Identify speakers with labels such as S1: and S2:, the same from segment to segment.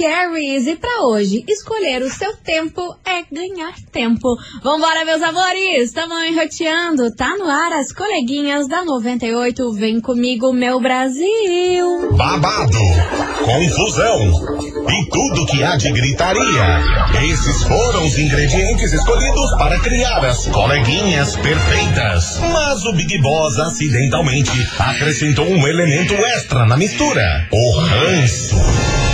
S1: Maravicheries. E para hoje, escolher o seu tempo é ganhar tempo. Vambora, meus amores! Tamo enroteando. Tá no ar as coleguinhas da 98. Vem comigo, meu Brasil.
S2: Babado, confusão e tudo que há de gritaria. Esses foram os ingredientes escolhidos para criar as coleguinhas perfeitas. Mas o Big Boss acidentalmente acrescentou um elemento extra na mistura: o ranço.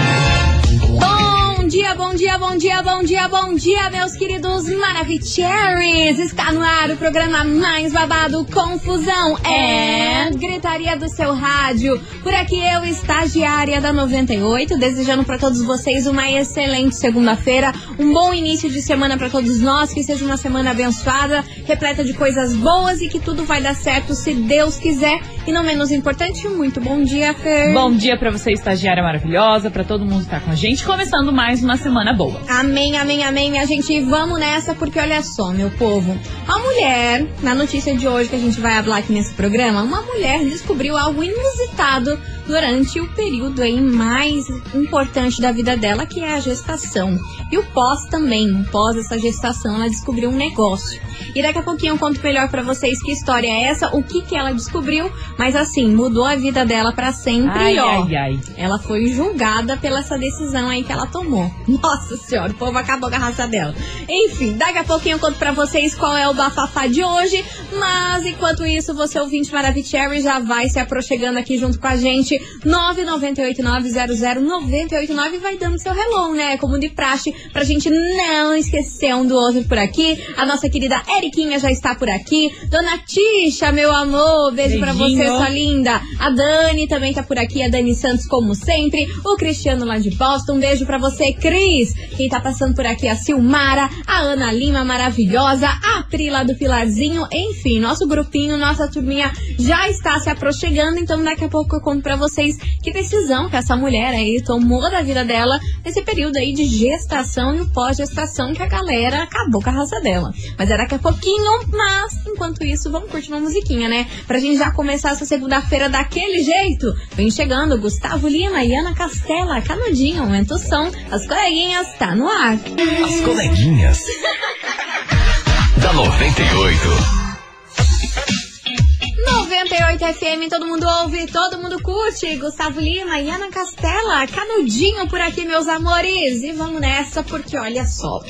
S1: Dia, bom dia, bom dia, bom dia, bom dia, meus queridos Maravicheries! Está no ar o programa mais babado Confusão é Gritaria do seu rádio. Por aqui eu, estagiária da 98, desejando para todos vocês uma excelente segunda-feira, um bom início de semana para todos nós, que seja uma semana abençoada, repleta de coisas boas e que tudo vai dar certo se Deus quiser. E não menos importante, muito bom dia, Fer.
S3: Bom dia pra você, estagiária maravilhosa, pra todo mundo que tá com a gente, começando mais uma semana boa.
S1: Amém, amém, amém, minha gente. Vamos nessa, porque olha só, meu povo. A mulher, na notícia de hoje que a gente vai falar aqui nesse programa, uma mulher descobriu algo inusitado durante o período aí mais importante da vida dela, que é a gestação. E o pós também. Pós essa gestação, ela descobriu um negócio. E daqui a pouquinho eu conto melhor pra vocês que história é essa, o que que ela descobriu, mas assim, mudou a vida dela pra sempre.
S3: Ai,
S1: e ó,
S3: ai, ai.
S1: ela foi julgada pela essa decisão aí que ela tomou. Nossa senhora, o povo acabou com a raça dela. Enfim, daqui a pouquinho eu conto pra vocês qual é o bafafá de hoje. Mas enquanto isso, você ouvinte Maravicherry já vai se aproximando aqui junto com a gente. 998900989 vai dando seu hello, né? Como de praxe, pra gente não esquecer um do outro por aqui. A nossa querida Eriquinha já está por aqui. Dona Tisha, meu amor, beijo pra você, Sua linda. A Dani também tá por aqui, a Dani Santos, como sempre. O Cristiano lá de Boston, um beijo pra você, Cris. Quem tá passando por aqui, a Silmara, a Ana Lima, maravilhosa, a Pri lá do Pilarzinho. Enfim, nosso grupinho, nossa turminha já está se aproximando. Então, daqui a pouco eu conto pra vocês que decisão que essa mulher aí tomou da vida dela nesse período aí de gestação e pós-gestação que a galera acabou com a raça dela. Mas é daqui a pouquinho, mas enquanto isso, vamos curtir uma musiquinha, né? Pra gente já começar essa segunda-feira daquele jeito. Vem chegando Gustavo Lima e Ana Castela, Canudinho, aumenta o som. As coleguinhas tá no ar.
S4: As coleguinhas. da 98.
S1: 98 FM, todo mundo ouve, todo mundo curte. Gustavo Lima e Ana Castela, Canudinho por aqui, meus amores. E vamos nessa, porque olha só.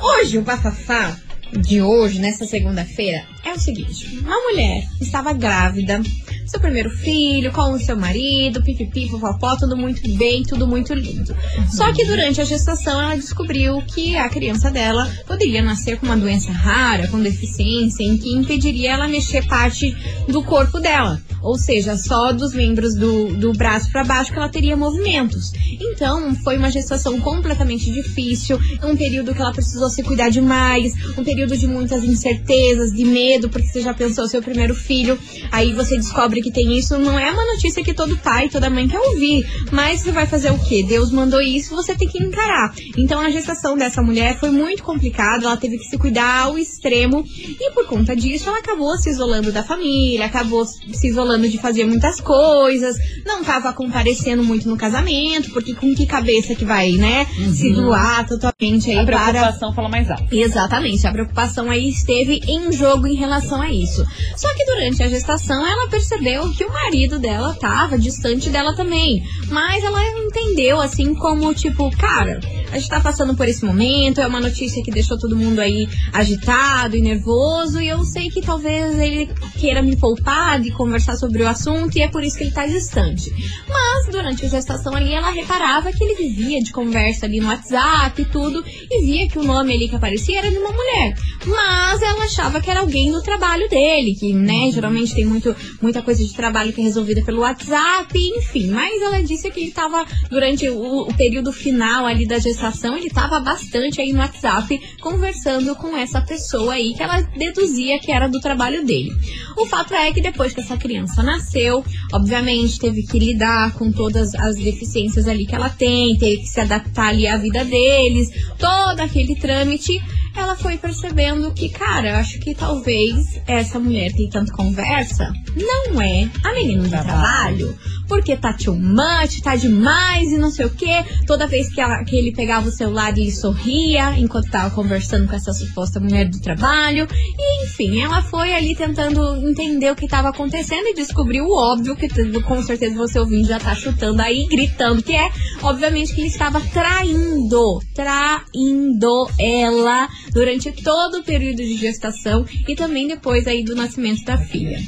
S1: Hoje o bafafá de hoje, nessa segunda-feira, é o seguinte: uma mulher estava grávida, seu primeiro filho, com o seu marido, pipipi, popopó, tudo muito bem, tudo muito lindo. Só que durante a gestação ela descobriu que a criança dela poderia nascer com uma doença rara, com deficiência, em que impediria ela mexer parte do corpo dela. Ou seja, só dos membros do, do braço para baixo que ela teria movimentos. Então, foi uma gestação completamente difícil, um período que ela precisou se cuidar demais, um período de muitas incertezas, de medo, porque você já pensou seu primeiro filho, aí você descobre que tem isso, não é uma notícia que todo pai, toda mãe quer ouvir, mas você vai fazer o quê? Deus mandou isso, você tem que encarar. Então, a gestação dessa mulher foi muito complicada, ela teve que se cuidar ao extremo, e por conta disso, ela acabou se isolando da família, acabou se isolando de fazer muitas coisas, não tava comparecendo muito no casamento, porque com que cabeça que vai, né, se doar totalmente aí
S3: A
S1: para
S3: preocupação fala mais alto.
S1: Exatamente, a preocupação aí esteve em jogo em relação a isso. Só que durante a gestação ela percebeu que o marido dela tava distante dela também. Mas ela entendeu assim como tipo, cara, a gente tá passando por esse momento, é uma notícia que deixou todo mundo aí agitado e nervoso, e eu sei que talvez ele queira me poupar de conversar sobre o assunto e é por isso que ele tá distante. Mas durante a gestação ali ela reparava que ele vivia de conversa ali no WhatsApp e tudo, e via que o nome ali que aparecia era de uma mulher. Mas ela achava que era alguém do trabalho dele, que, né, geralmente tem muito, muita coisa de trabalho que é resolvida pelo WhatsApp, enfim. Mas ela disse que ele tava durante o, o período final ali da gestação ele tava bastante aí no WhatsApp conversando com essa pessoa aí que ela deduzia que era do trabalho dele. O fato é que depois que essa criança nasceu, obviamente teve que lidar com todas as deficiências ali que ela tem, teve que se adaptar ali à vida deles, todo aquele trâmite ela foi percebendo que, cara, eu acho que talvez essa mulher tem tanta conversa não é a menina do trabalho. Porque tá too much, tá demais e não sei o que. Toda vez que, ela, que ele pegava o celular, ele sorria enquanto tava conversando com essa suposta mulher do trabalho. E enfim, ela foi ali tentando entender o que tava acontecendo e descobriu o óbvio, que com certeza você ouvindo já tá chutando aí, gritando, que é, obviamente, que ele estava traindo, traindo ela durante todo o período de gestação e também depois aí do nascimento da filha.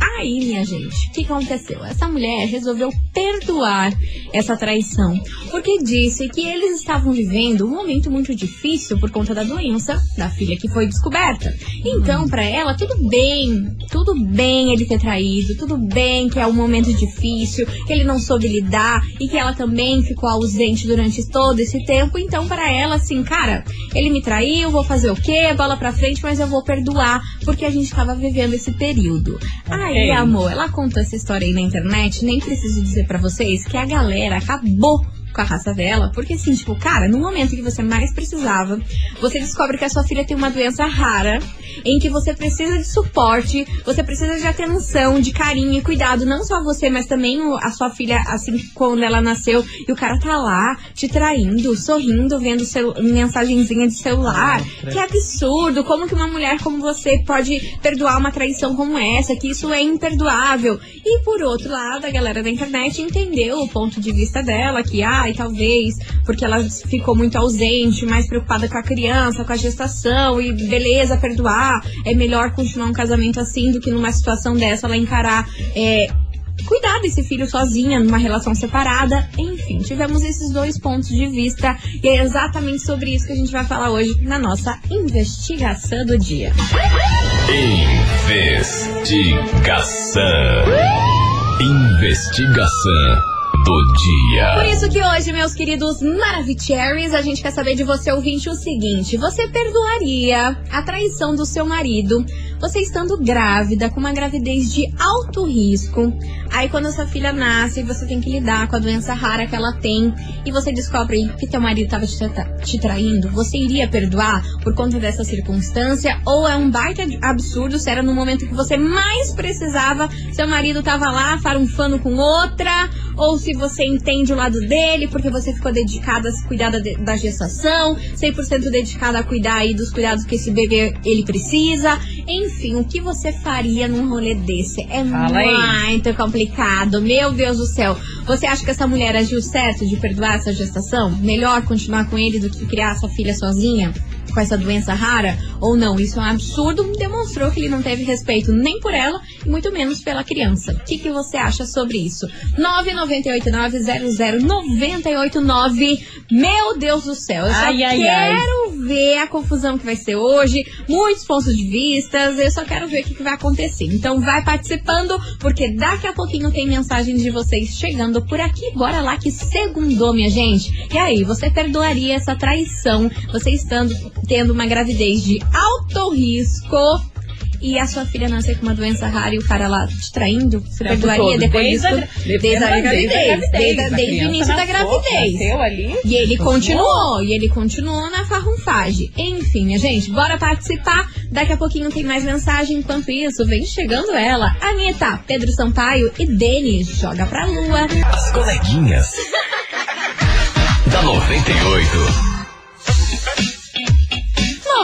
S1: Aí, minha gente, o que aconteceu? Essa mulher resolveu perdoar essa traição, porque disse que eles estavam vivendo um momento muito difícil por conta da doença da filha que foi descoberta. Então, para ela, tudo bem, tudo bem ele ter traído, tudo bem que é um momento difícil, que ele não soube lidar e que ela também ficou ausente durante todo esse tempo. Então, para ela, assim, cara, ele me traiu, vou fazer o quê? Bola pra frente, mas eu vou perdoar, porque a gente estava vivendo esse período. Aí, amor, ela contou essa história aí na internet, nem preciso dizer para vocês que a galera acabou com a raça dela, porque assim, tipo, cara, no momento que você mais precisava, você descobre que a sua filha tem uma doença rara, em que você precisa de suporte, você precisa de atenção, de carinho e cuidado, não só você, mas também a sua filha, assim, quando ela nasceu, e o cara tá lá, te traindo, sorrindo, vendo seu, mensagenzinha de celular. que absurdo! Como que uma mulher como você pode perdoar uma traição como essa? Que isso é imperdoável. E por outro lado, a galera da internet entendeu o ponto de vista dela, que, ah, ai, talvez, porque ela ficou muito ausente, mais preocupada com a criança, com a gestação, e beleza, perdoar, é melhor continuar um casamento assim do que numa situação dessa ela encarar. É, cuidar desse filho sozinha, numa relação separada. Enfim, tivemos esses dois pontos de vista e é exatamente sobre isso que a gente vai falar hoje na nossa investigação do dia.
S4: Investigação. Investigação do dia.
S1: Por isso que hoje, meus queridos Maravicheries, a gente quer saber de você, ouvinte, o seguinte: você perdoaria a traição do seu marido, você estando grávida, com uma gravidez de alto risco? Aí, quando essa filha nasce, você tem que lidar com a doença rara que ela tem e você descobre que teu marido estava te, tra te traindo, você iria perdoar por conta dessa circunstância? Ou é um baita absurdo se era no momento que você mais precisava, seu marido estava lá farunfando com outra? Ou se você entende o lado dele, porque você ficou dedicada a cuidar da, da gestação, 100% dedicada a cuidar aí dos cuidados que esse bebê ele precisa. Enfim, o que você faria num rolê desse? É
S3: Fala
S1: muito aí. complicado. Meu Deus do céu. Você acha que essa mulher agiu certo de perdoar essa gestação? Melhor continuar com ele do que criar essa filha sozinha? Com essa doença rara ou não. Isso é um absurdo, demonstrou que ele não teve respeito nem por ela e muito menos pela criança. O que, que você acha sobre isso? 998900989. Meu Deus do céu, eu só
S3: Ai, ai,
S1: quero ver a confusão que vai ser hoje, muitos pontos de vistas, eu só quero ver o que, que vai acontecer. Então vai participando, porque daqui a pouquinho tem mensagens de vocês chegando por aqui. Bora lá que segundou, minha gente. E aí, você perdoaria essa traição, você estando tendo uma gravidez de alto risco e a sua filha nascer com uma doença rara e o cara lá te traindo, você perdoaria depois
S3: desde
S1: disso?
S3: a-
S1: Desde a gravidez, desde, desde o início da gravidez.
S3: Ali.
S1: E ele
S3: continuou.
S1: continuou, e ele continuou na farrunfagem. Enfim, minha gente, bora participar. Daqui a pouquinho tem mais mensagem. Enquanto isso, vem chegando ela, Anitta, Pedro Sampaio e Denis. Joga pra lua.
S4: As coleguinhas. da 98.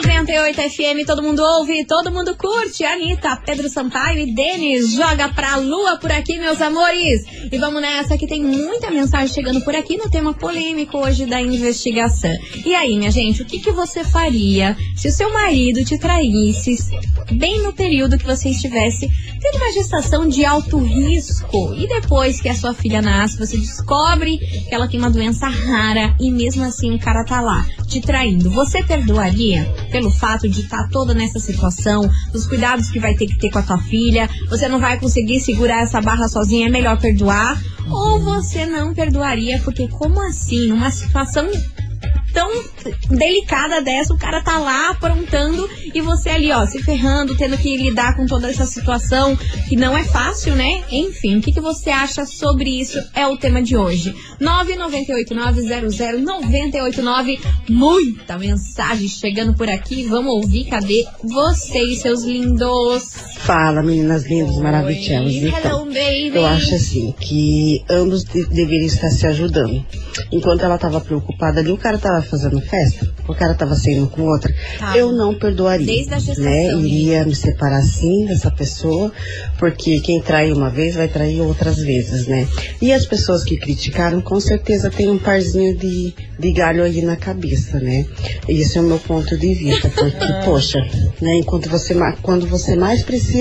S1: 98 FM, todo mundo ouve, todo mundo curte. Anitta, Pedro Sampaio e Denis joga pra lua por aqui, meus amores. E vamos nessa que tem muita mensagem chegando por aqui no tema polêmico hoje da investigação. E aí, minha gente, o que, que você faria se o seu marido te traísse bem no período que você estivesse tendo uma gestação de alto risco e depois que a sua filha nasce, você descobre que ela tem uma doença rara e mesmo assim o cara tá lá te traindo. Você perdoaria pelo fato de estar toda nessa situação, dos cuidados que vai ter que ter com a tua filha? Você não vai conseguir segurar essa barra sozinha, é melhor perdoar? Ou você não perdoaria porque como assim, numa situação tão delicada dessa, o cara tá lá aprontando e você ali, ó, se ferrando, tendo que lidar com toda essa situação que não é fácil, né? Enfim, o que, que você acha sobre isso? É o tema de hoje. 998900989. Muita mensagem chegando por aqui. Vamos ouvir. Cadê vocês, seus lindos?
S5: Fala, meninas lindas, maravilhosas. Então, eu acho assim que ambos de- deveriam estar se ajudando. Enquanto ela estava preocupada ali, o cara estava fazendo festa, o cara estava saindo com outra.
S1: Tá.
S5: Eu não perdoaria.
S1: Desde a gestação,
S5: Né?
S1: gente.
S5: Iria me separar sim dessa pessoa, porque quem trai uma vez vai trair outras vezes, né? E as pessoas que criticaram, com certeza tem um parzinho de, de galho aí na cabeça, né? Esse é o meu ponto de vista, porque, poxa, né? Enquanto você, quando você mais precisa,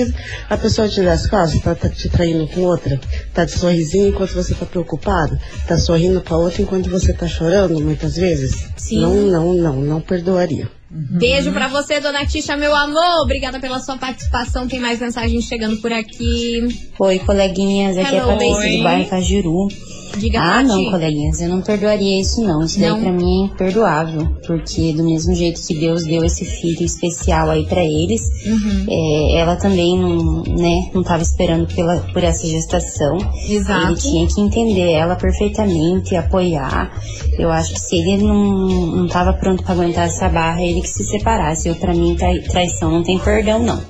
S5: a pessoa te dá as costas, tá, tá te traindo com outra, tá de sorrisinho enquanto você tá preocupado, tá sorrindo pra outra enquanto você tá chorando, muitas vezes.
S1: Sim.
S5: Não, não, não, não perdoaria.
S1: Beijo pra você, dona Tisha, meu amor. Obrigada pela sua participação. Tem mais mensagens chegando por aqui.
S6: Oi, coleguinhas, aqui
S1: Hello.
S6: é a Patrícia do bairro Cajuru.
S1: Diga
S6: Ah, não, coleguinhas, eu não perdoaria isso não. Isso
S1: Não?
S6: daí pra mim é imperdoável. Porque do mesmo jeito que Deus deu esse filho especial aí pra eles,
S1: Uhum.
S6: é, ela também não, né, não tava esperando pela, por essa gestação.
S1: Exato.
S6: Ele tinha que entender ela perfeitamente, apoiar. Eu acho que se ele não, não tava pronto pra aguentar essa barra, ele que se separasse. Eu, pra mim, trai- traição não tem perdão, não.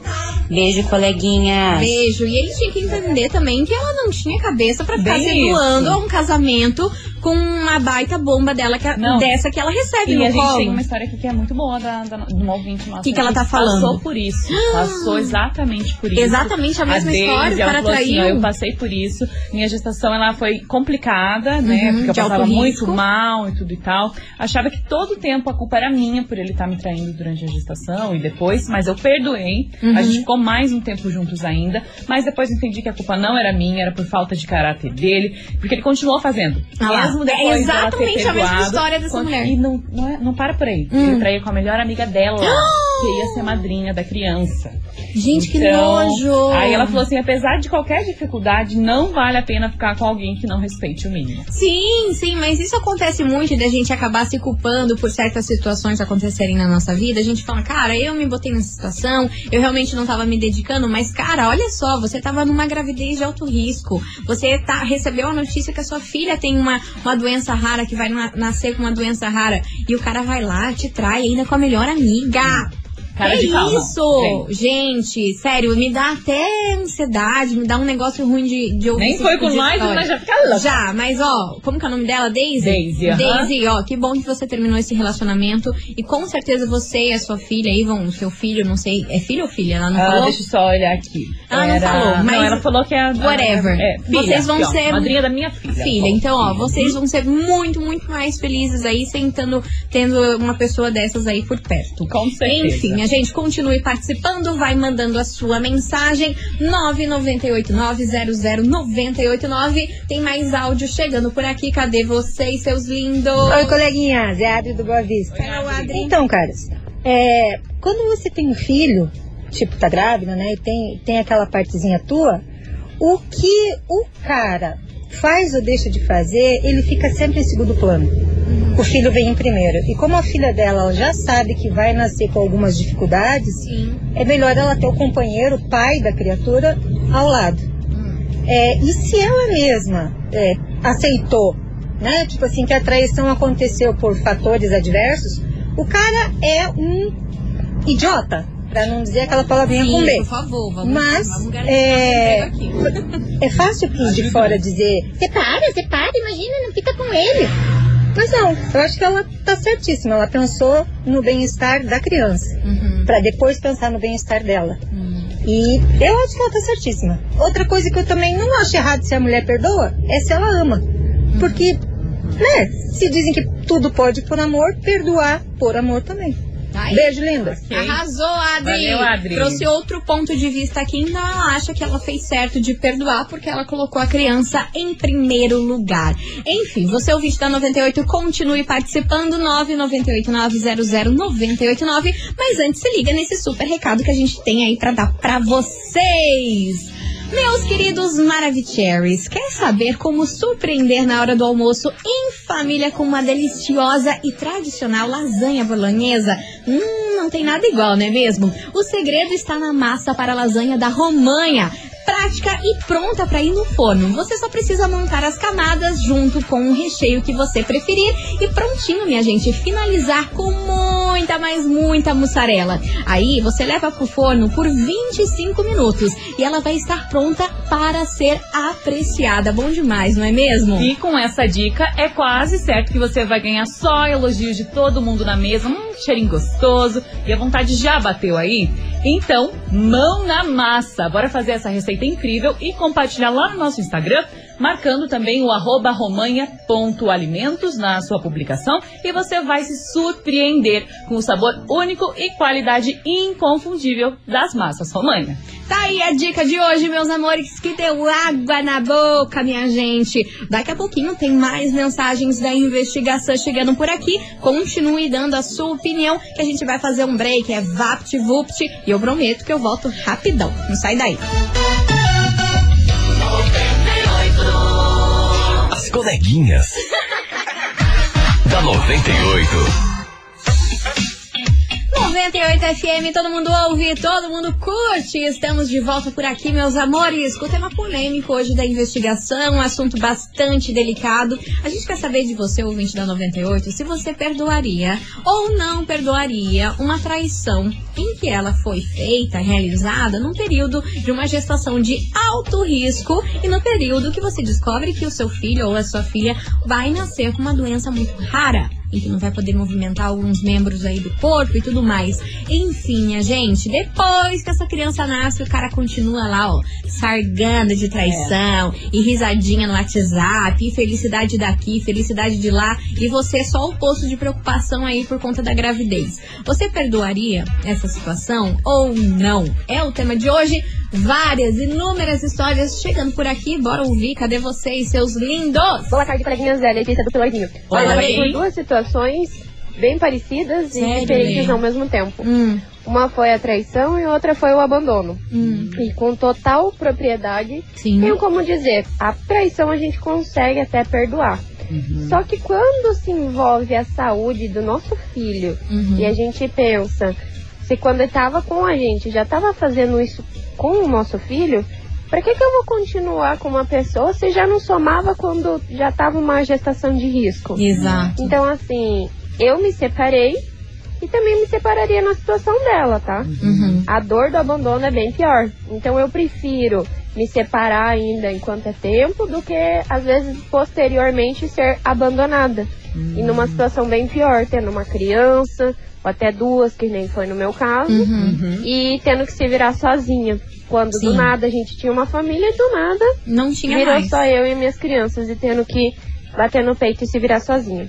S6: Beijo, coleguinhas.
S1: Beijo. E ele tinha que entender também que ela não tinha cabeça pra ficar
S3: Bem
S1: se doando a um casamento com uma baita bomba dela, que,
S3: Não.
S1: dessa que ela recebe
S3: E
S1: no
S3: a gente
S1: colo.
S3: tem uma história aqui que é muito boa da, da, de uma ouvinte nossa.
S1: Que que ela tá falando?
S3: Passou por isso. Passou exatamente por isso.
S1: Exatamente a mesma
S3: Daisy,
S1: história, o
S3: ela
S1: cara
S3: assim, eu passei por isso. Minha gestação ela foi complicada, né?
S1: Uhum,
S3: porque eu passava muito mal e tudo e tal. Achava que todo o tempo a culpa era minha por ele estar me traindo durante a gestação e depois, mas eu perdoei.
S1: Uhum.
S3: A gente ficou mais um tempo juntos ainda, mas depois entendi que a culpa não era minha, era por falta de caráter dele, porque ele continuou fazendo.
S1: Ah.
S3: Mesmo
S1: É
S3: depois ter
S1: exatamente a mesma história dessa mulher.
S3: E não, não, é- não para por aí.
S1: Hum.
S3: Ele traía com a melhor amiga dela, que ia ser madrinha da criança.
S1: Gente, que
S3: Então,
S1: nojo.
S3: Aí ela falou assim: apesar de qualquer dificuldade, não vale a pena ficar com alguém que não respeite o mínimo.
S1: Sim, sim, mas isso acontece muito da gente acabar se culpando por certas situações acontecerem na nossa vida. A gente fala, cara, eu me botei nessa situação, eu realmente não tava me dedicando, mas, cara, olha só, você tava numa gravidez de alto risco. Você tá, recebeu a notícia que a sua filha tem uma, uma doença rara, que vai na- nascer com uma doença rara, e o cara vai lá, te trai ainda com a melhor amiga.
S3: Cara
S1: é
S3: de
S1: isso! Gente, sério, me dá até ansiedade, me dá um negócio ruim de, de ouvir.
S3: Nem foi
S1: tipo
S3: com nós, mas já fica louca.
S1: Já, mas ó, como que é o nome dela? Daisy?
S3: Daisy, aham.
S1: Daisy, ó, que bom que você terminou esse relacionamento. E com certeza você e a sua filha aí vão, seu filho, não sei, é filho ou filha? Ela não
S3: Ah,
S1: falou?
S3: deixa eu só olhar aqui.
S1: Ela não falou, mas-
S3: Não, ela falou que é.
S1: Whatever.
S3: É, filha,
S1: Vocês vão
S3: ó,
S1: ser-
S3: Madrinha da minha filha.
S1: Filha, então, ó, vocês vão ser muito, muito mais felizes aí, sentando, tendo uma pessoa dessas aí por perto.
S3: Com certeza.
S1: Enfim, a gente continue participando, vai mandando a sua mensagem 998900989. Tem mais áudio chegando por aqui. Cadê vocês, seus lindos?
S7: Oi, coleguinhas, é Adri do Boa Vista.
S1: Hello, Adri.
S7: Então, caras, é, quando você tem um filho, tipo, tá grávida, né, e tem, tem aquela partezinha tua, o que o cara faz ou deixa de fazer, ele fica sempre em segundo plano. O filho vem em primeiro. E como a filha dela ela já sabe que vai nascer com algumas dificuldades,
S1: Sim.
S7: é melhor ela ter o companheiro, o pai da criatura, ao lado. É, e se ela mesma é, aceitou, né? Tipo assim, que a traição aconteceu por fatores adversos, o cara é um idiota, pra não dizer aquela palavrinha com B.
S1: por favor, vamos,
S7: Mas,
S1: vamos
S7: é. É fácil quem de fora dizer, separa, separa, imagina, não fica com ele. Mas não, eu acho que ela tá certíssima. Ela pensou no bem-estar da criança,
S1: Uhum.
S7: pra depois pensar no bem-estar dela.
S1: Hum.
S7: E eu acho que ela tá certíssima. Outra coisa que eu também não acho errado se a mulher perdoa é se ela ama. Porque, né, se dizem que tudo pode por amor, perdoar por amor também. Beijo, lindas.
S3: Ok.
S1: Arrasou, Adri.
S3: Valeu, Adri.
S1: Trouxe outro ponto de vista aqui. Ainda acha que ela fez certo de perdoar porque ela colocou a criança em primeiro lugar. Enfim, você ouvinte da 98, continue participando. 998-900-989. Mas antes, se liga nesse super recado que a gente tem aí pra dar pra vocês. Meus queridos Maravicheries, quer saber como surpreender na hora do almoço em família com uma deliciosa e tradicional lasanha bolonhesa? Hum, não tem nada igual, não é mesmo? O segredo está na massa para lasanha da Romanha prática e pronta para ir no forno. Você só precisa montar as camadas junto com o recheio que você preferir e prontinho, minha gente, finalizar com muita, mas muita mussarela. Aí você leva pro forno por 25 minutos e ela vai estar pronta para ser apreciada. Bom demais, não é mesmo?
S3: E com essa dica, é quase certo que você vai ganhar só elogios de todo mundo na mesa, um cheirinho gostoso e a vontade já bateu aí? Então, mão na massa! Bora fazer essa receita incrível e compartilhar lá no nosso Instagram, marcando também o arroba romanha.alimentos na sua publicação e você vai se surpreender com o sabor único e qualidade inconfundível das massas Romanha.
S1: Tá aí a dica de hoje, meus amores, que deu água na boca, minha gente. Daqui a pouquinho tem mais mensagens da investigação chegando por aqui. Continue dando a sua opinião, que a gente vai fazer um break, é VaptVupt, e eu prometo que eu volto rapidão. Não sai daí.
S4: As coleguinhas. da 98.
S1: 98 FM, todo mundo ouve, todo mundo curte. Estamos de volta por aqui, meus amores, com o tema polêmico hoje da investigação, um assunto bastante delicado. A gente quer saber de você, ouvinte da 98, se você perdoaria ou não perdoaria uma traição em que ela foi feita, realizada, num período de uma gestação de alto risco e no período que você descobre que o seu filho ou a sua filha vai nascer com uma doença muito rara e que não vai poder movimentar alguns membros aí do corpo e tudo mais. Enfim, a gente, depois que essa criança nasce, o cara continua lá, ó, sargando de traição é. e risadinha no WhatsApp, e felicidade daqui, felicidade de lá, e você só o posto de preocupação aí por conta da gravidez. Você perdoaria essa situação ou não? É o tema de hoje. Várias, inúmeras histórias chegando por aqui. Bora ouvir. Cadê vocês, seus lindos?
S8: Boa tarde, coleguinhas Zé, Letícia do Pilarzinho. Olha, por duas situações bem parecidas
S1: Sério,
S8: e diferentes ao mesmo tempo.
S1: Hum,
S8: Uma foi a traição e outra foi o abandono.
S1: hum,
S8: E com total propriedade,
S1: sim.
S8: tenho como dizer, a traição a gente consegue até perdoar. Só que quando se envolve a saúde do nosso filho
S1: Uhum.
S8: e a gente pensa, se quando estava com a gente já estava fazendo isso com o nosso filho, para que, que eu vou continuar com uma pessoa se já não somava quando já estava uma gestação de risco?
S1: Exato.
S8: Então, assim, eu me separei e também me separaria na situação dela, tá?
S1: Uhum.
S8: A dor do abandono é bem pior. Então eu prefiro me separar ainda enquanto é tempo do que, às vezes, posteriormente ser abandonada. E numa situação bem pior, tendo uma criança, ou até duas, que nem foi no meu caso,
S1: Uhum.
S8: e tendo que se virar sozinha. Quando
S1: Sim.
S8: do nada a gente tinha uma família e do nada
S1: Não tinha
S8: virou
S1: mais.
S8: só eu e minhas crianças e tendo que bater no peito e se virar sozinha.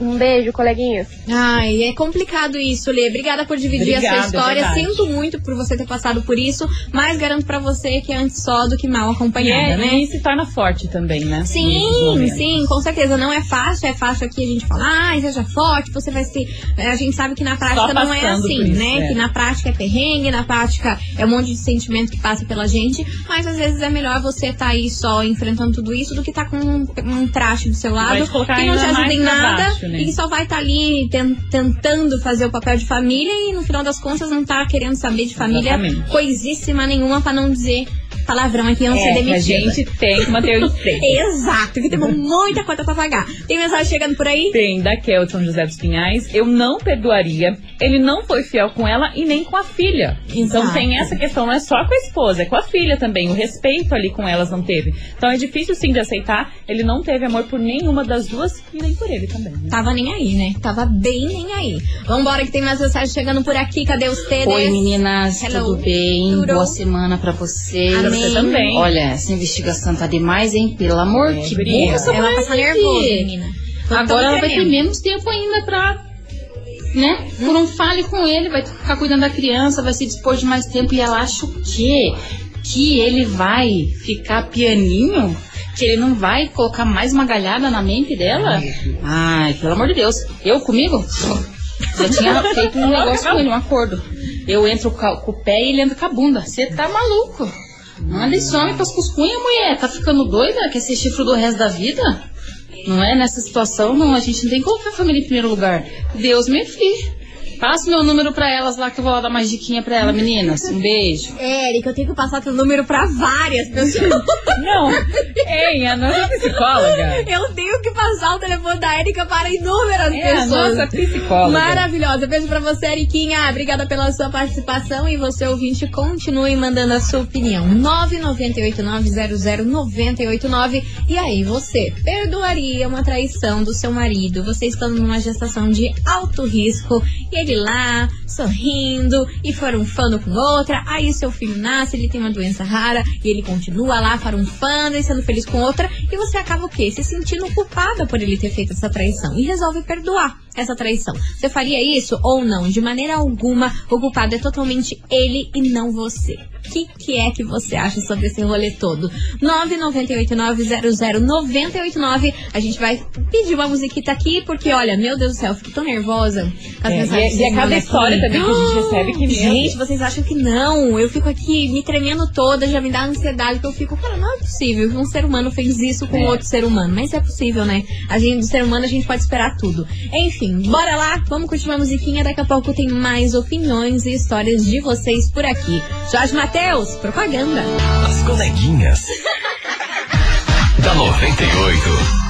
S8: Um beijo, coleguinhas.
S1: Ai, é complicado isso, Lê. Obrigada por dividir a
S3: Obrigada,
S1: sua história.
S3: é.
S1: Sinto muito por você ter passado por isso, mas garanto pra você que é antes só do que mal acompanhada,
S3: é,
S1: né?
S3: e se torna forte também, né?
S1: Sim, sim, com certeza. Não é fácil, é fácil aqui a gente falar, ai, seja forte, você vai ser. A gente sabe que na prática não é assim,
S3: isso,
S1: né?
S3: é.
S1: Que na prática é perrengue, na prática é um monte de sentimento que passa pela gente, mas às vezes é melhor você tá aí só enfrentando tudo isso do que tá com um, um traste do seu lado que não te ajuda em nada
S3: baixo, né?
S1: e que só vai estar ali ten- tentando fazer o papel de família e no final das contas não tá querendo saber de família
S3: Exatamente.
S1: coisíssima nenhuma pra não dizer palavrão aqui e não ser
S3: É, a gente tem que manter o emprego.
S1: Exato, que temos muita conta pra pagar. Tem mensagem chegando por aí?
S3: Tem da Kel de São José dos Pinhais. Eu não perdoaria. Ele não foi fiel com ela e nem com a filha. Então
S1: Exato.
S3: tem essa questão, não é só com a esposa, é com a filha também. O respeito ali com elas não teve. Então é difícil sim de aceitar. Ele não teve amor por nenhuma das duas e nem por ele também. Né?
S1: Tava nem aí, né? Tava bem nem aí. Vambora que tem mais mensagem chegando por aqui. Cadê os TDs?
S9: Oi meninas,
S1: Hello.
S9: tudo bem?
S1: Tudo.
S9: Boa semana pra vocês.
S1: Amém.
S3: Você também.
S9: Olha, essa investigação tá demais, hein? Pelo amor
S3: É,
S9: que
S3: guria.
S9: burra essa
S1: Ela passar
S9: gente.
S1: nervosa, menina. Tô
S9: Agora ela vai ter menos tempo ainda pra. Né? Por um fale com ele, vai ficar cuidando da criança, vai se dispor de mais tempo e ela acha o quê? Que ele vai ficar pianinho? Que ele não vai colocar mais uma galhada na mente dela? Ai, pelo amor de Deus. Eu comigo? Já tinha feito um negócio com ele, um acordo. Eu entro com o pé e ele entra com a bunda. Você tá maluco? Manda esse homem pras cuscunhas, mulher. Tá ficando doida? Quer ser chifre do resto da vida? Não é? Nessa situação, não. A gente não tem que colocar a família em primeiro lugar. Deus me livre. Passa o meu número pra elas lá que eu vou lá dar mais diquinha pra ela, meninas. Um beijo.
S1: Érica, eu tenho que passar teu número pra várias pessoas.
S3: Não. Ei, a nossa psicóloga.
S1: Eu tenho que passar o telefone da Érica para inúmeras
S3: É a
S1: pessoas.
S3: nossa psicóloga.
S1: Maravilhosa. Beijo pra você, Eriquinha. Obrigada pela sua participação e você, ouvinte, continue mandando a sua opinião. 998900989. E aí, você perdoaria uma traição do seu marido? Você estando numa gestação de alto risco e ele lá, sorrindo e farunfando com outra. Aí seu filho nasce, ele tem uma doença rara e ele continua lá farunfando e sendo feliz com outra. E você acaba o quê? Se sentindo culpada por ele ter feito essa traição e resolve perdoar essa traição. Você faria isso ou não? De maneira alguma, o culpado é totalmente ele e não você. O que, que é que você acha sobre esse rolê todo? 998900989. A gente vai pedir uma musiquita aqui, porque olha, meu Deus do céu, eu fico tão nervosa com as
S3: É,
S1: mensagens
S3: e, e a cada história
S1: aqui.
S3: também que a gente recebe que medo.
S1: Gente, vocês acham que não? Eu fico aqui me tremendo toda, já me dá ansiedade, que eu fico, cara, não é possível que um ser humano fez isso com
S3: É.
S1: outro ser humano. Mas é possível, né? A gente, do ser humano, a gente pode esperar tudo. Enfim, bora lá, vamos continuar a musiquinha. Daqui a pouco tem mais opiniões e histórias de vocês por aqui. Jorge Matheus, propaganda.
S4: As coleguinhas. da 98.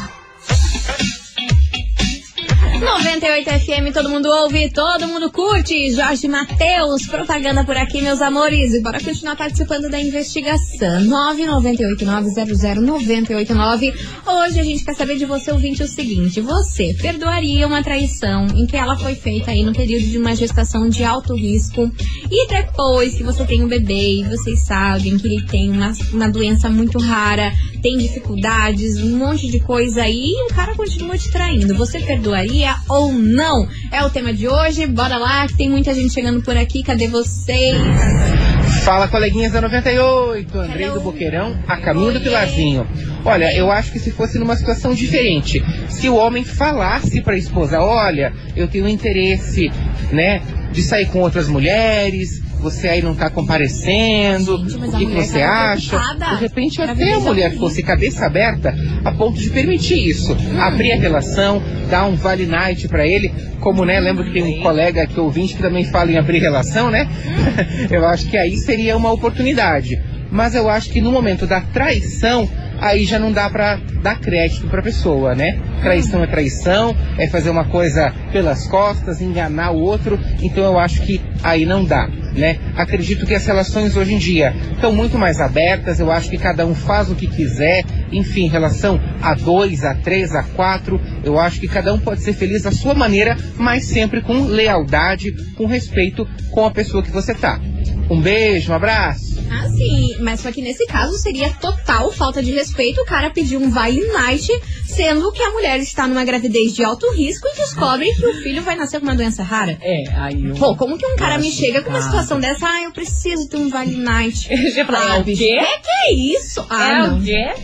S1: 98 FM, todo mundo ouve, todo mundo curte. Jorge Matheus, propaganda por aqui, meus amores. E bora continuar participando da investigação. 998900989. Hoje a gente quer saber de você, ouvinte, o seguinte: você perdoaria uma traição em que ela foi feita aí no período de uma gestação de alto risco e depois que você tem um bebê e vocês sabem que ele tem uma, uma doença muito rara, tem dificuldades, um monte de coisa aí e o cara continua te traindo. Você perdoaria ou não? É o tema de hoje. Bora lá, que tem muita gente chegando por aqui. Cadê vocês?
S10: Fala, coleguinhas da 98, Andrei do Boqueirão, a caminho do Pilarzinho. Olha, eu acho que se fosse numa situação diferente, se o homem falasse pra esposa, olha, eu tenho interesse, né, de sair com outras mulheres, você aí não tá comparecendo,
S1: Gente,
S10: o que, que você acha? De repente até a mulher fosse cabeça aberta a ponto de permitir isso,
S1: Hum.
S10: abrir a relação, dar um vale night pra ele, como, né, lembro que tem um colega aqui ouvinte que também fala em abrir relação, né? eu acho que aí seria uma oportunidade. Mas eu acho que no momento da traição, aí já não dá pra dar crédito pra pessoa, né? Traição é traição, é fazer uma coisa pelas costas, enganar o outro, então eu acho que aí não dá, né? Acredito que as relações hoje em dia estão muito mais abertas, eu acho que cada um faz o que quiser, enfim, em relação a dois, a três, a quatro, eu acho que cada um pode ser feliz da sua maneira, mas sempre com lealdade, com respeito com a pessoa que você tá. Um beijo, um abraço.
S1: Ah, sim, mas só que nesse caso seria total falta de respeito o cara pedir um vale night, sendo que a mulher está numa gravidez de alto risco e descobre que o filho vai nascer com uma doença rara.
S3: É, aí eu...
S1: Pô, como que um cara me chega com uma situação dessa? Ah, eu preciso ter um vale night.
S3: Eu já falei,
S1: Ah,
S3: o quê?
S1: É que é isso? Ah,
S3: é
S1: não.
S3: o quê?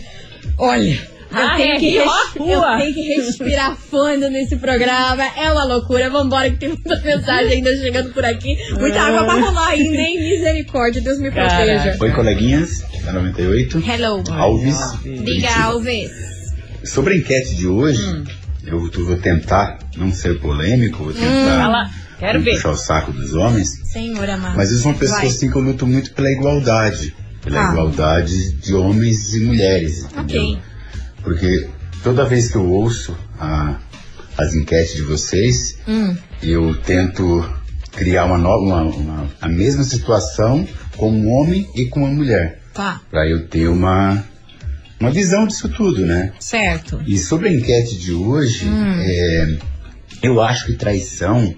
S1: Olha. Eu,
S3: Ah,
S1: tenho
S3: é
S1: que eu tenho que respirar fundo nesse programa. É uma loucura. Vambora, que tem muita mensagem ainda chegando por aqui. Muita água pra rolar ainda, hein? Misericórdia, Deus me proteja.
S11: Oi, coleguinhas da 98.
S1: Hello.
S11: Alves.
S1: Diga, Alves.
S11: Sobre a enquete de hoje,
S1: Hum.
S11: eu vou tentar não ser polêmico, vou tentar
S3: Fala, quero ver.
S11: puxar o saco dos homens,
S1: Senhor amado.
S11: mas eu sou uma pessoa
S1: Vai.
S11: assim que eu luto muito pela igualdade. Pela
S1: Ah.
S11: igualdade de homens e mulheres, entendeu?
S1: Ok.
S11: Porque toda vez que eu ouço a- as enquetes de vocês,
S1: Hum.
S11: eu tento criar uma nova, uma, uma- a mesma situação com um homem e com uma mulher.
S1: Tá,
S11: para eu ter uma, uma visão disso tudo, né?
S1: certo.
S11: E sobre a enquete de hoje,
S1: Hum.
S11: é, eu acho que traição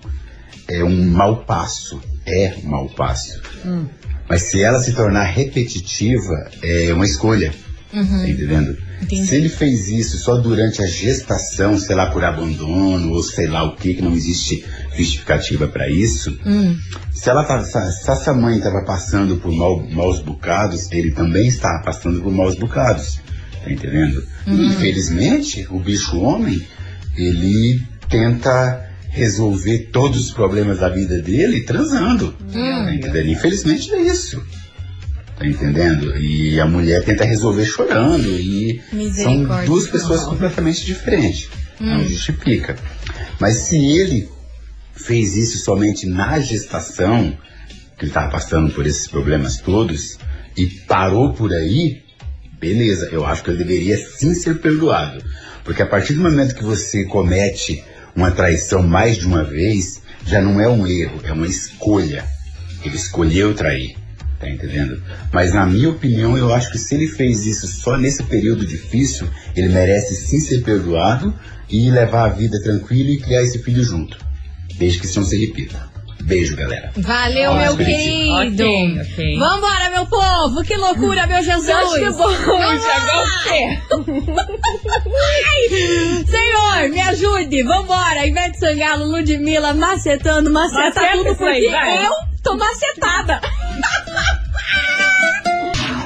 S11: é um mau passo. É um mau passo.
S1: Hum.
S11: Mas se ela se tornar repetitiva, é uma escolha. Tá
S1: Uhum.
S11: entendendo?
S1: Entendi.
S11: Se ele fez isso só durante a gestação, sei lá, por abandono, ou sei lá o que, que não existe justificativa para isso,
S1: Hum.
S11: se, ela tava, se essa mãe estava passando por mau- maus bocados, ele também estava passando por maus bocados. Tá entendendo?
S1: Uhum.
S11: Infelizmente, o bicho homem, ele tenta resolver todos os problemas da vida dele transando.
S1: Hum.
S11: Tá entendendo? Infelizmente é isso. Tá entendendo? E a mulher tenta resolver chorando. E são duas pessoas
S1: horror.
S11: completamente diferentes. Não
S1: Hum.
S11: justifica. Mas se ele fez isso somente na gestação, que ele estava passando por esses problemas todos, e parou por aí, beleza, eu acho que ele deveria sim ser perdoado. Porque a partir do momento que você comete uma traição mais de uma vez, já não é um erro, é uma escolha. Ele escolheu trair. Tá entendendo? Mas na minha opinião, eu acho que se ele fez isso só nesse período difícil, ele merece sim ser perdoado e levar a vida tranquila e criar esse filho junto. Desde que isso não se repita. Beijo, galera.
S1: Valeu,
S11: Ó,
S1: meu querido.
S3: Ok, ok.
S1: Vambora, meu povo. Que loucura, meu Jesus.
S3: Que bom.
S1: Ai, Senhor, me ajude. Vambora. Ivete Sangalo, Ludmilla, macetando, maceta
S3: Maceta
S1: tudo
S3: aí,
S1: porque eu tô macetada.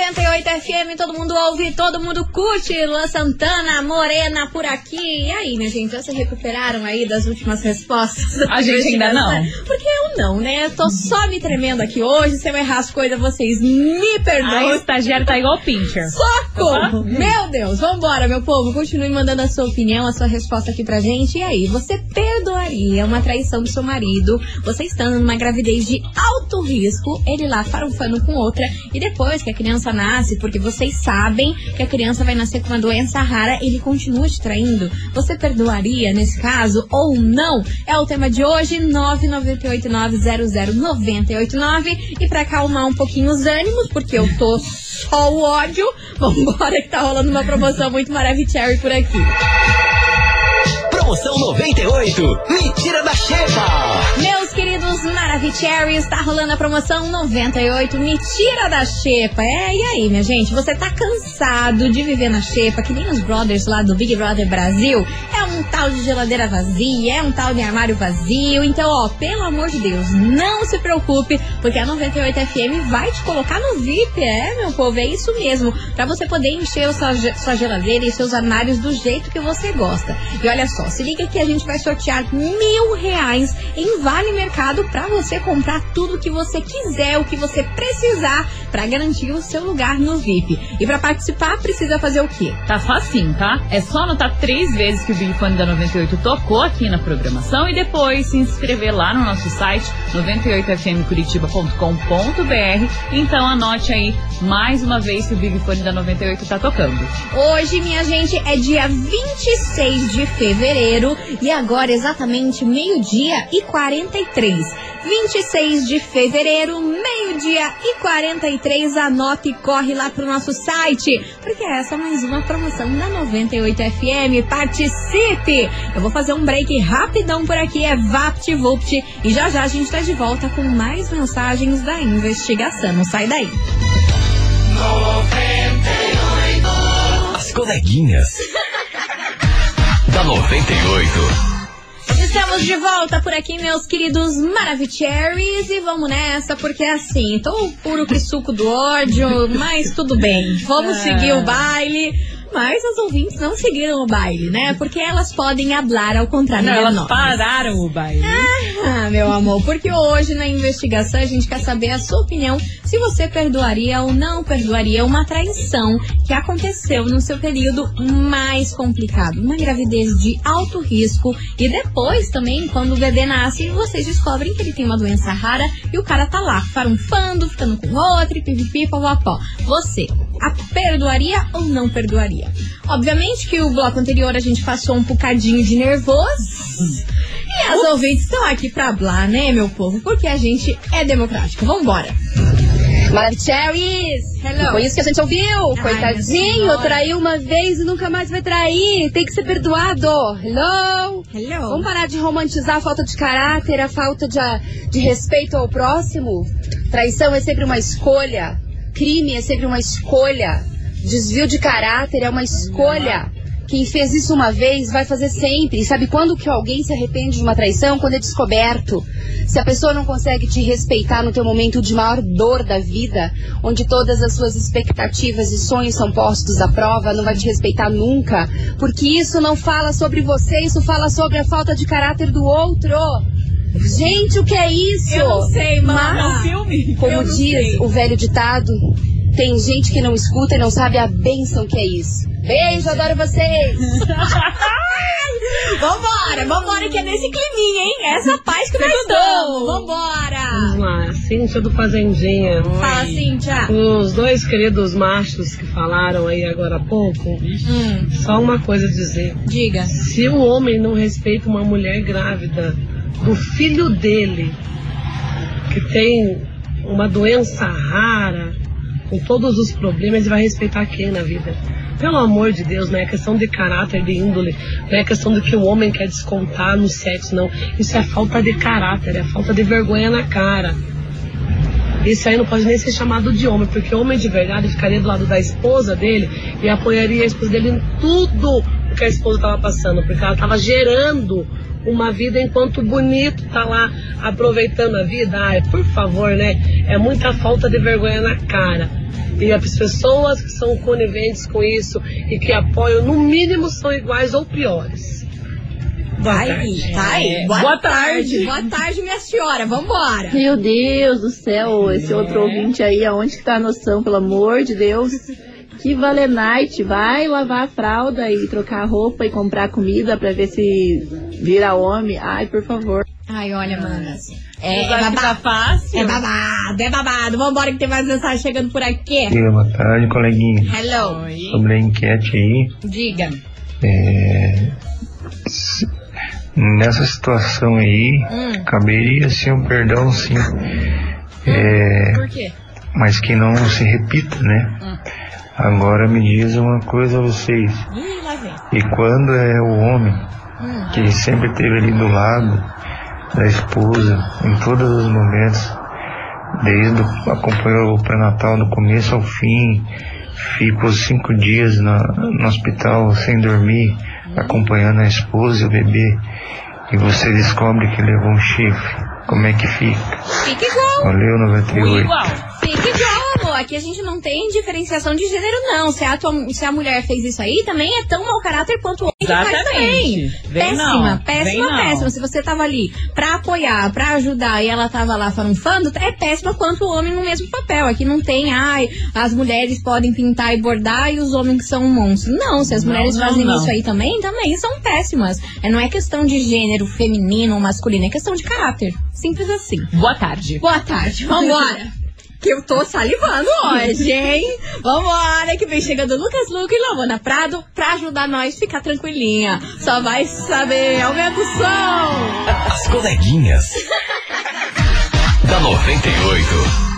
S1: 98 FM, todo mundo ouve, todo mundo curte. Luan Santana, Morena por aqui. E aí, minha gente, já se recuperaram aí das últimas respostas?
S3: A gente ainda não.
S1: Porque eu não, né? Eu tô só me tremendo aqui hoje. Se eu errar as coisas, vocês me
S3: Aí o
S1: perdoem.
S3: estagiário tá igual o Pincher.
S1: Socorro! Meu Deus, vambora, meu povo. Continue mandando a sua opinião, a sua resposta aqui pra gente. E aí, você perdoaria uma traição do seu marido? Você estando numa gravidez de alto risco, ele lá farofando com outra, e depois que a criança nasce, porque vocês sabem que a criança vai nascer com uma doença rara, ele continua te traindo? Você perdoaria nesse caso ou não? É o tema de hoje, 998900989. E pra acalmar um pouquinho os ânimos, porque eu tô só o ódio, vambora que tá rolando uma promoção muito maravilhosa por aqui.
S4: Promoção 98. Me tira da xepa.
S1: Meus queridos Maravicheries, tá rolando a promoção 98, me tira da xepa. É, e aí, minha gente, você tá cansado de viver na xepa, que nem os brothers lá do Big Brother Brasil? É um tal de geladeira vazia, é um tal de armário vazio. Então, ó, pelo amor de Deus, não se preocupe, porque a 98 FM vai te colocar no VIP, é, meu povo, é isso mesmo. Pra você poder encher sua, sua geladeira e seus armários do jeito que você gosta. E olha só, se liga que a gente vai sortear mil reais em Vale Mercado pra você comprar tudo que você quiser, o que você precisar pra garantir o seu lugar no VIP. E pra participar, precisa fazer o quê?
S3: Tá facinho, tá? É só anotar três vezes que o Big Fone da 98 tocou aqui na programação e depois se inscrever lá no nosso site 98fmcuritiba.com.br. Então anote aí mais uma vez que o Big Fone da 98 tá tocando.
S1: Hoje, minha gente, é dia 26 de fevereiro e agora exatamente meio-dia e 43. 26 de fevereiro, meio-dia e 43. Anote e corre lá pro nosso site, porque essa é mais uma promoção da 98 FM. Participe! Eu vou fazer um break rapidão por aqui, é VaptVupt. E já já a gente tá de volta com mais mensagens da investigação. Não sai daí.
S4: As coleguinhas. da 98.
S1: Estamos de volta por aqui, meus queridos Maravicheries, e vamos nessa, porque assim, tô puro que suco do ódio, mas tudo bem, vamos
S3: Ah.
S1: seguir o baile. Mas as ouvintes não seguiram o baile, né? Porque elas podem hablar ao contrário
S3: Não, elas
S1: nós.
S3: pararam o baile.
S1: Ah, meu amor, porque hoje na investigação a gente quer saber a sua opinião se você perdoaria ou não perdoaria uma traição que aconteceu no seu período mais complicado, uma gravidez de alto risco e depois também quando o bebê nasce vocês descobrem que ele tem uma doença rara e o cara tá lá farunfando, ficando com outro e pipipi, papapó. Você a perdoaria ou não perdoaria? Obviamente que o bloco anterior a gente passou um bocadinho de nervoso. E as ouvintes estão aqui pra hablar, né, meu povo? Porque a gente é democrático. Vambora.
S8: Maravicheries!
S1: Hello.
S8: Foi isso que a gente ouviu.
S1: Ai,
S8: Coitadinho, traiu uma vez e nunca mais vai trair. Tem que ser perdoado. Hello?
S1: Hello.
S8: Vamos parar de romantizar a falta de caráter, a falta de, de respeito ao próximo? Traição é sempre uma escolha. Crime é sempre uma escolha. Desvio de caráter é uma escolha. Quem fez isso uma vez vai fazer sempre. E sabe quando que alguém se arrepende de uma traição? Quando é descoberto. Se a pessoa não consegue te respeitar no teu momento de maior dor da vida, onde todas as suas expectativas e sonhos são postos à prova, não vai te respeitar nunca. Porque isso não fala sobre você, isso fala sobre a falta de caráter do outro.
S1: Gente, o que é isso?
S3: Eu não sei, mano.
S1: Mas,
S3: É um filme?
S12: Como diz
S3: sei.
S12: o velho ditado, tem gente que não escuta e não sabe a bênção que é isso.
S1: Beijo, adoro vocês! vambora, vambora que é nesse climinha, hein? Essa paz que nós estamos. Vambora!
S13: Vamos lá, Cíntia do Fazendinha.
S1: Fala, Cíntia.
S13: Os dois queridos machos que falaram aí agora há pouco,
S1: Hum,
S13: só uma coisa a dizer.
S1: diga.
S13: Se o homem não respeita uma mulher grávida do filho dele, que tem uma doença rara, com todos os problemas, ele vai respeitar quem na vida? Pelo amor de Deus, não é questão de caráter, de índole, não é questão do que o homem quer descontar no sexo, não. Isso é falta de caráter, é falta de vergonha na cara. Isso aí não pode nem ser chamado de homem, porque homem de verdade ficaria do lado da esposa dele e apoiaria a esposa dele em tudo o que a esposa estava passando, porque ela estava gerando uma vida enquanto o bonito tá lá aproveitando a vida. Ai, por favor, né? É muita falta de vergonha na cara. E as pessoas que são coniventes com isso e que apoiam, no mínimo, são iguais ou piores. Boa
S1: Vai,
S13: tarde.
S1: tá aí.
S3: É,
S1: Boa,
S3: boa
S1: tarde.
S3: tarde.
S1: Boa tarde, minha senhora. Vambora.
S14: Meu Deus do céu, esse outro ouvinte aí, aonde que tá a noção, pelo amor de Deus? Que Valenite, vai lavar a fralda e trocar a roupa e comprar comida pra ver se vira homem. Ai, por favor.
S1: Ai, olha, manas. É,
S3: Vocês
S1: é
S3: que tá
S1: babado.
S3: fácil?
S1: É babado, é babado. Vambora que tem mais mensagem chegando por aqui.
S15: Boa tarde, coleguinha.
S1: Hello.
S15: Sobre a enquete aí,
S1: Diga.
S15: é, nessa situação aí,
S1: Hum.
S15: caberia sim um perdão, sim. É,
S1: Por quê?
S15: mas que não se repita, né?
S1: Hum.
S15: Agora me diz uma coisa a vocês. E quando é o homem
S1: Hum.
S15: que sempre esteve ali do lado da esposa em todos os momentos, desde o, acompanhou o pré-natal do começo ao fim, ficou cinco dias na- no hospital sem dormir, acompanhando a esposa e o bebê, e você descobre que levou um chifre, como é que fica?
S1: Fica igual.
S15: Valeu 98.
S1: Fica igual, amor. Aqui a gente não tem diferenciação de gênero, não. Se a, tua- se a mulher fez isso aí, também é tão mau caráter quanto o homem que faz
S3: Exatamente.
S1: também.
S3: Vem
S1: péssima,
S3: não,
S1: péssima,
S3: vem não.
S1: péssima. Se você tava ali pra apoiar, pra ajudar e ela tava lá farunfando, é péssima quanto o homem no mesmo papel. Aqui não tem, ai, as mulheres podem pintar e bordar e os homens que são monstros. Não, se as
S3: Não,
S1: mulheres
S3: não,
S1: fazem
S3: não.
S1: isso aí também, também são péssimas. É, não é questão de gênero feminino ou masculino, é questão de caráter. Simples assim.
S3: Boa tarde.
S1: Boa tarde, vambora. Que eu tô salivando hoje, hein? Vambora, que vem chegando Lucas Luco e Lavana Prado pra ajudar nós a ficar tranquilinha. Só vai saber, aumenta o som.
S4: As coleguinhas. da 98.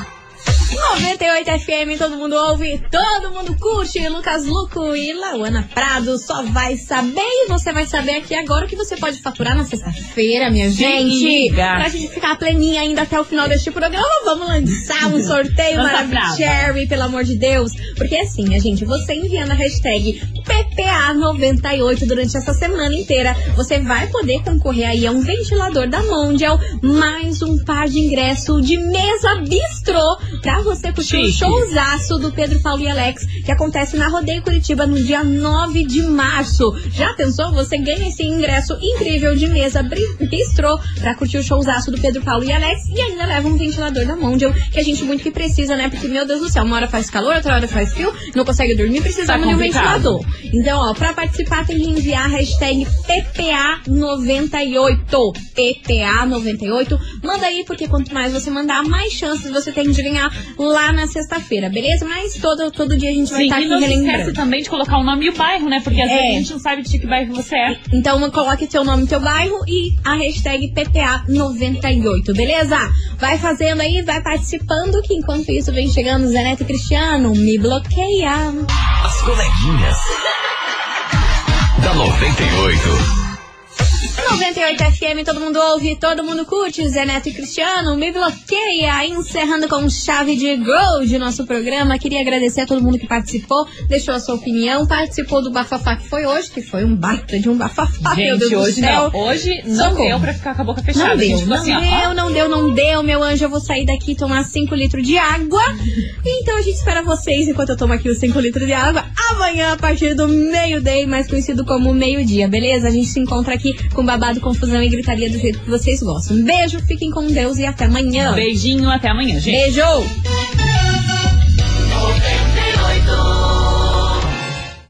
S1: 98 FM, todo mundo ouve, todo mundo curte. Lucas Luco e Lauana Prado só vai saber e você vai saber aqui agora o que você pode faturar na sexta-feira, minha
S3: Se
S1: gente.
S3: liga.
S1: Pra gente ficar pleninha ainda até o final deste programa, vamos lançar um sorteio maravilhoso,
S3: brava.
S1: pelo amor de Deus. Porque assim, minha gente, você enviando a hashtag PPA98 durante essa semana inteira, você vai poder concorrer aí a um ventilador da Mondial, mais um par de ingresso de mesa bistrô pra você curtir o showzaço do Pedro Paulo e Alex, que acontece na Rodeio Curitiba no dia 9 de março. Já pensou? Você ganha esse ingresso incrível de mesa bistrô pra curtir o showzaço do Pedro Paulo e Alex e ainda leva um ventilador da Mondial, que a gente muito que precisa, né? Porque, meu Deus do céu, uma hora faz calor, outra hora faz frio, não consegue dormir, precisamos
S3: Tá
S1: de um ventilador. Então, ó, pra participar tem que enviar a hashtag PPA98. PPA98. Manda aí, porque quanto mais você mandar, mais chances você tem de ganhar lá na sexta-feira, beleza? Mas todo, todo dia a gente vai estar
S3: e
S1: aqui
S3: não
S1: relembrando.
S3: esquece também de colocar o nome e o bairro, né? Porque às
S1: É.
S3: vezes a gente não sabe de que bairro você é.
S1: Então coloque seu nome, teu bairro e a hashtag PPA98, beleza? Vai fazendo aí, vai participando, que enquanto isso vem chegando Zé Neto e Cristiano, me bloqueia.
S4: As coleguinhas. da 98.
S1: 98 FM, todo mundo ouve, todo mundo curte. Zé Neto e Cristiano, me bloqueia. Encerrando com chave de gol de nosso programa. Queria agradecer a todo mundo que participou, deixou a sua opinião, participou do bafafá que foi hoje, que foi um baita de um bafafá. meu Deus
S3: Gente,
S1: do
S3: hoje
S1: céu.
S3: não. Hoje não
S1: Socorro.
S3: deu pra ficar com a boca fechada.
S1: Não deu,
S3: gente. Tipo
S1: não
S3: assim, ó,
S1: deu, não deu, não deu, meu anjo. Eu vou sair daqui e tomar 5 litros de água. Então a gente espera vocês enquanto eu tomo aqui os 5 litros de água. Amanhã, a partir do meio-day, mais conhecido como meio-dia, beleza? A gente se encontra aqui com o babado, confusão e gritaria do jeito que vocês gostam. Um beijo, fiquem com Deus e até amanhã.
S3: Um beijinho, até amanhã, gente.
S1: Beijo! 98